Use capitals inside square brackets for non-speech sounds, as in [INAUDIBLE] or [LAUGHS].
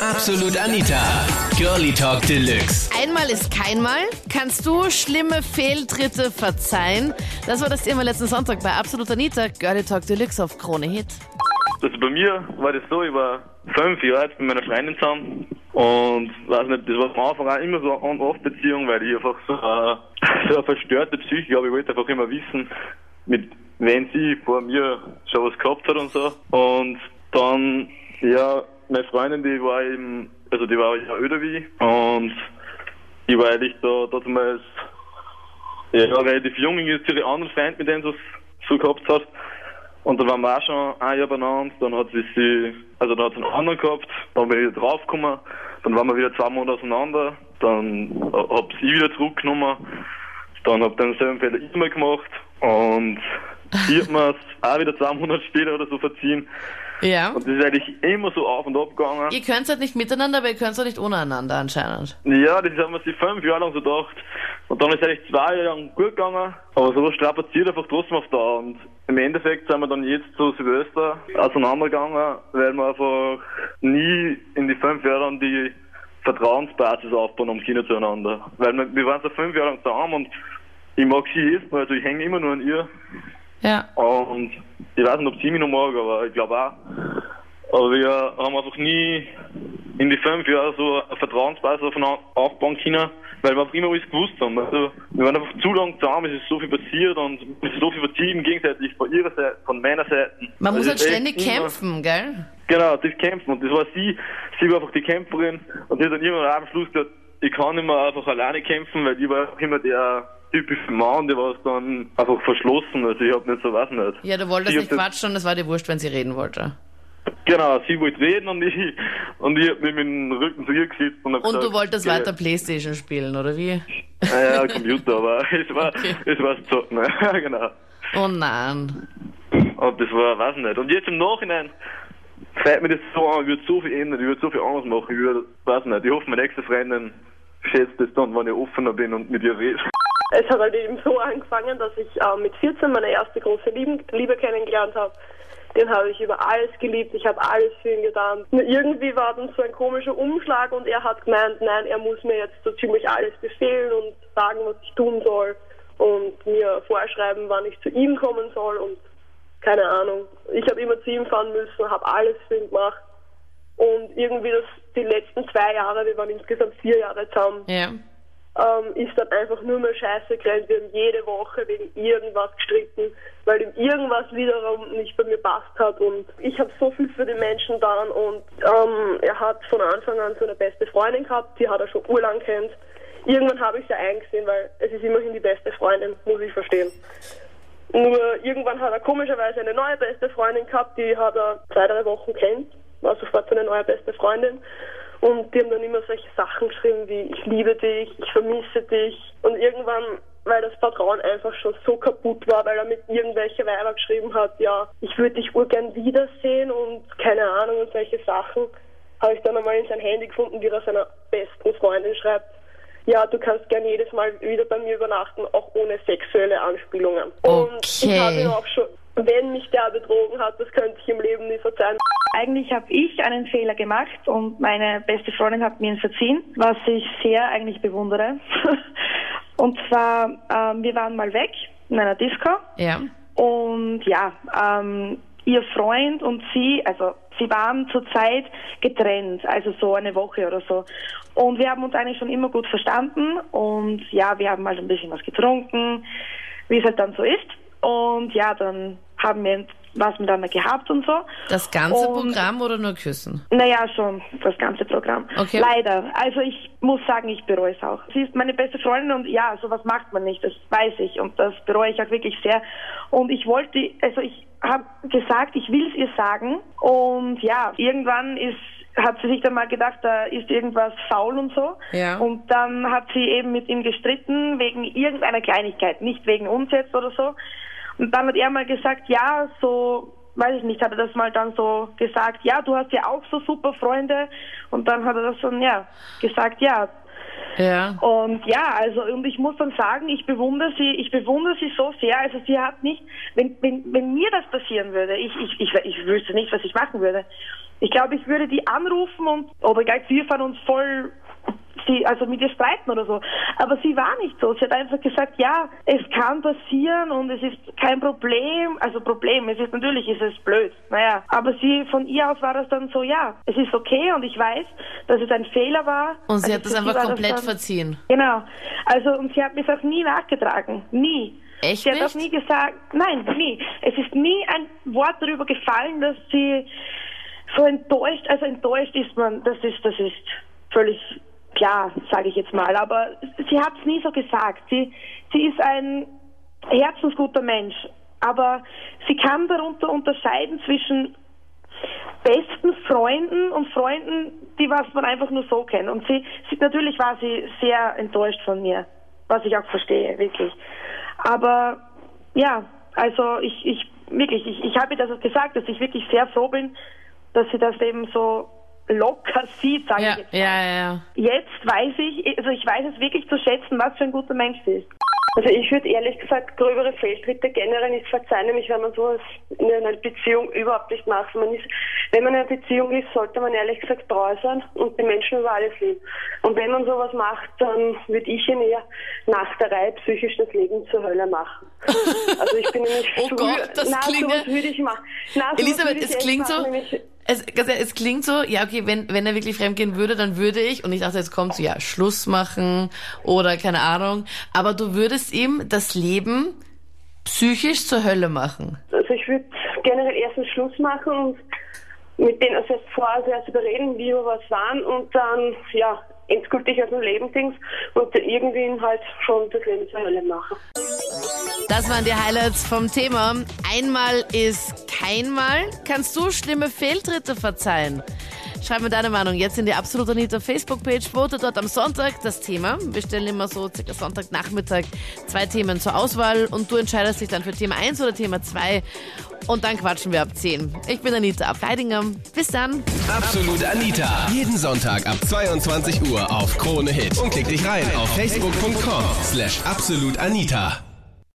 Absolut Anita. Girlie Talk Deluxe. Einmal ist keinmal. Kannst du schlimme Fehltritte verzeihen? Das war das Thema letzten Sonntag bei Absolut Anita. Girlie Talk Deluxe auf Krone Hit. Also bei mir war das so, ich war fünf Jahre alt mit meiner Freundin zusammen und weiß nicht, das war am Anfang auch immer so eine On-Off-Beziehung, weil ich einfach so, äh, [LAUGHS] so eine verstörte Psyche habe. Ich wollte einfach immer wissen, mit wem sie vor mir schon was gehabt hat und so. Und Freundin, die war eben, also die war ja öder wie. Ich und ich war eigentlich da damals ja, relativ jung, jetzt ihre anderen Freund, mit denen sie es so gehabt hat. Und dann waren wir auch schon ein Jahr beieinander, dann hat sie sie, also dann hat sie einen anderen gehabt, dann bin ich wieder draufgekommen, dann waren wir wieder zwei Monate auseinander, dann hab sie wieder zurückgenommen, dann hab den selben Fehler ich mal gemacht. Und ich hab mir auch wieder zwei Monate später oder so verziehen. Ja. Und das ist eigentlich immer so auf und ab gegangen. Ihr könnt halt nicht miteinander, aber ihr könnt halt nicht untereinander anscheinend. Ja, das haben wir sich fünf Jahre lang so gedacht. Und dann ist es eigentlich zwei Jahre lang gut gegangen, aber so strapaziert einfach trotzdem auf Dauer. Und im Endeffekt sind wir dann jetzt zu Silvester auseinandergegangen, weil wir einfach nie in die fünf Jahre lang die Vertrauensbasis aufbauen haben können zueinander. Weil wir, wir waren so fünf Jahre lang zusammen und ich mag sie jetzt also ich hänge immer nur an ihr. Ja. Und ich weiß nicht, ob sie mich noch mag, aber ich glaube auch. Aber wir haben einfach nie in die fünf Jahre so eine Vertrauensbasis aufbauen können, weil wir einfach immer alles gewusst haben. Also, wir waren einfach zu lange zusammen, es ist so viel passiert und es ist so viel vertrieben gegenseitig von ihrer Seite, von meiner Seite. Man muss Also halt ständig immer- kämpfen, gell? Genau, das Kämpfen. Und das war sie. Sie war einfach die Kämpferin. Und die hat dann irgendwann am Schluss gesagt, ich kann nicht mehr einfach alleine kämpfen, weil ich war einfach immer der typische Mann, der war dann einfach verschlossen. Also ich hab nicht so, weiß nicht. Ja, du wolltest hat nicht quatschen und es war dir wurscht, wenn sie reden wollte. Genau, sie wollte reden und ich, und ich hab mich mit dem Rücken zu ihr gesetzt und hab Und gesagt, du wolltest okay. weiter Playstation spielen, oder wie? Naja, Computer, aber [LAUGHS] es war, Okay. es war Zocken, [LAUGHS] ne? genau. Oh nein. Und das war, weiß nicht. Und jetzt im Nachhinein fällt mir das so an, ich würde so viel ändern, ich würde so viel anders machen, ich würde, weiß nicht, ich hoffe, meine nächste Freundin schätzt das dann, wenn ich offener bin und mit ihr rede. Es hat halt eben so angefangen, dass ich äh, mit 14 meine erste große Lieben, Liebe kennengelernt habe. Den habe ich über alles geliebt, ich habe alles für ihn getan. Nur irgendwie war dann so ein komischer Umschlag und er hat gemeint, nein, er muss mir jetzt so ziemlich alles befehlen und sagen, was ich tun soll und mir vorschreiben, wann ich zu ihm kommen soll und keine Ahnung. Ich habe immer zu ihm fahren müssen, habe alles für ihn gemacht. Und irgendwie das, die letzten zwei Jahre, wir waren insgesamt vier Jahre zusammen, Ja. Ähm, ist dann einfach nur mehr Scheiße gerannt. Wir haben jede Woche wegen irgendwas gestritten, weil ihm irgendwas wiederum nicht bei mir passt hat. Und ich habe so viel für den Menschen getan und ähm, er hat von Anfang an so eine beste Freundin gehabt, die hat er schon urlang kennt. Irgendwann habe ich sie eingesehen, weil es ist immerhin die beste Freundin, muss ich verstehen. Nur irgendwann hat er komischerweise eine neue beste Freundin gehabt, die hat er zwei, drei Wochen kennt, war sofort seine neue beste Freundin. Und die haben dann immer solche Sachen geschrieben wie ich liebe dich, ich vermisse dich. Und irgendwann, weil das Vertrauen einfach schon so kaputt war, weil er mit irgendwelche Weiber geschrieben hat, ja, ich würde dich urgern wiedersehen und keine Ahnung und solche Sachen, habe ich dann einmal in sein Handy gefunden, wie er seiner besten Freundin schreibt. Ja, du kannst gern jedes Mal wieder bei mir übernachten, auch ohne sexuelle Anspielungen. Und ich Okay. habe ihn auch schon, wenn mich der betrogen hat, das könnte ich im Leben nie verzeihen. Eigentlich habe ich einen Fehler gemacht und meine beste Freundin hat mir ihn verziehen, was ich sehr eigentlich bewundere. [LAUGHS] und zwar, ähm, wir waren mal weg in einer Disco Ja. und ja, ähm, ihr Freund und sie, also sie waren zurzeit getrennt, also so eine Woche oder so. Und wir haben uns eigentlich schon immer gut verstanden und ja, wir haben mal ein bisschen was getrunken, wie es halt dann so ist. Und ja, dann haben wir was miteinander gehabt und so. Das ganze Und- Programm oder nur küssen? Naja, schon, das ganze Programm. Okay. Leider. Also ich muss sagen, ich bereue es auch. Sie ist meine beste Freundin und ja, sowas macht man nicht, das weiß ich und das bereue ich auch wirklich sehr. Und ich wollte, also ich habe gesagt, ich will es ihr sagen und ja, irgendwann ist hat sie sich dann mal gedacht, da ist irgendwas faul und so. Ja. Und dann hat sie eben mit ihm gestritten wegen irgendeiner Kleinigkeit, nicht wegen uns jetzt oder so. Und dann hat er mal gesagt, ja, so, weiß ich nicht, hat er das mal dann so gesagt, ja, du hast ja auch so super Freunde. Und dann hat er das dann, ja, gesagt, ja, Ja. Und ja, also und ich muss dann sagen, ich bewundere sie, ich bewundere sie so sehr. Also sie hat nicht, wenn, wenn, wenn mir das passieren würde, ich, ich, ich, ich wüsste nicht, was ich machen würde. Ich glaube, ich würde die anrufen und oder gleich wir fahren uns voll sie, also mit ihr streiten oder so. Aber sie war nicht so. Sie hat einfach gesagt, ja, es kann passieren und es ist kein Problem. Also Problem, es ist natürlich, ist es blöd. Naja, aber sie, von ihr aus war das dann so, ja, es ist okay und ich weiß, dass es ein Fehler war. Und sie Also hat das einfach komplett dann, verziehen. Genau. Also, und sie hat mir das auch nie nachgetragen. Nie. Echt Sie hat auch nie gesagt, nein, nie. Es ist nie ein Wort darüber gefallen, dass sie so enttäuscht, also enttäuscht ist man, das ist, das ist völlig klar, sage ich jetzt mal. Aber sie hat es nie so gesagt. Sie, sie ist ein herzensguter Mensch. Aber sie kann darunter unterscheiden zwischen besten Freunden und Freunden, die was man einfach nur so kennt. Und sie, sie natürlich war sie sehr enttäuscht von mir, was ich auch verstehe, wirklich. Aber ja, also ich, ich wirklich, ich, ich habe ihr das gesagt, dass ich wirklich sehr froh bin, dass sie das eben so locker sieht, sage Ja, ich jetzt. mal. ja, ja, ja. Jetzt weiß ich, also ich weiß es wirklich zu schätzen, was für ein guter Mensch sie ist. Also ich würde ehrlich gesagt gröbere Fehltritte generell nicht verzeihen, nämlich wenn man sowas in einer Beziehung überhaupt nicht macht. Man ist, wenn man in einer Beziehung ist, sollte man ehrlich gesagt treu sein und die Menschen über alles lieben. Und wenn man sowas macht, dann würde ich ihn eher nach der Reihe psychisch das Leben zur Hölle machen. [LAUGHS] Also ich bin nämlich Oh früh- Gott, das na, klingt würde ich machen. Na, Elisabeth, es klingt so, machen, nämlich- es, es klingt so, ja, okay, wenn, wenn er wirklich fremdgehen würde, dann würde ich, und ich dachte, jetzt kommt so, ja, Schluss machen oder keine Ahnung, aber du würdest ihm das Leben psychisch zur Hölle machen. Also ich würde generell erstens Schluss machen und mit denen also erst vorher sehr zu bereden, wie wir was waren und dann ja endgültig aus dem Leben Dings und irgendwie halt schon das Leben zur Hölle machen. Das waren die Highlights vom Thema. Einmal ist keinmal. Kannst du schlimme Fehltritte verzeihen? Schreib mir deine Meinung jetzt in die Absolut Anita Facebook-Page. Vote dort am Sonntag das Thema. Wir stellen immer so circa Sonntagnachmittag zwei Themen zur Auswahl und du entscheidest dich dann für Thema 1 oder Thema 2 und dann quatschen wir ab 10. Ich bin Anita Ableidinger. Bis dann. Absolut Anita. Jeden Sonntag ab 22 Uhr auf Krone Hit. Und klick dich rein auf facebook.com slash absolutanita.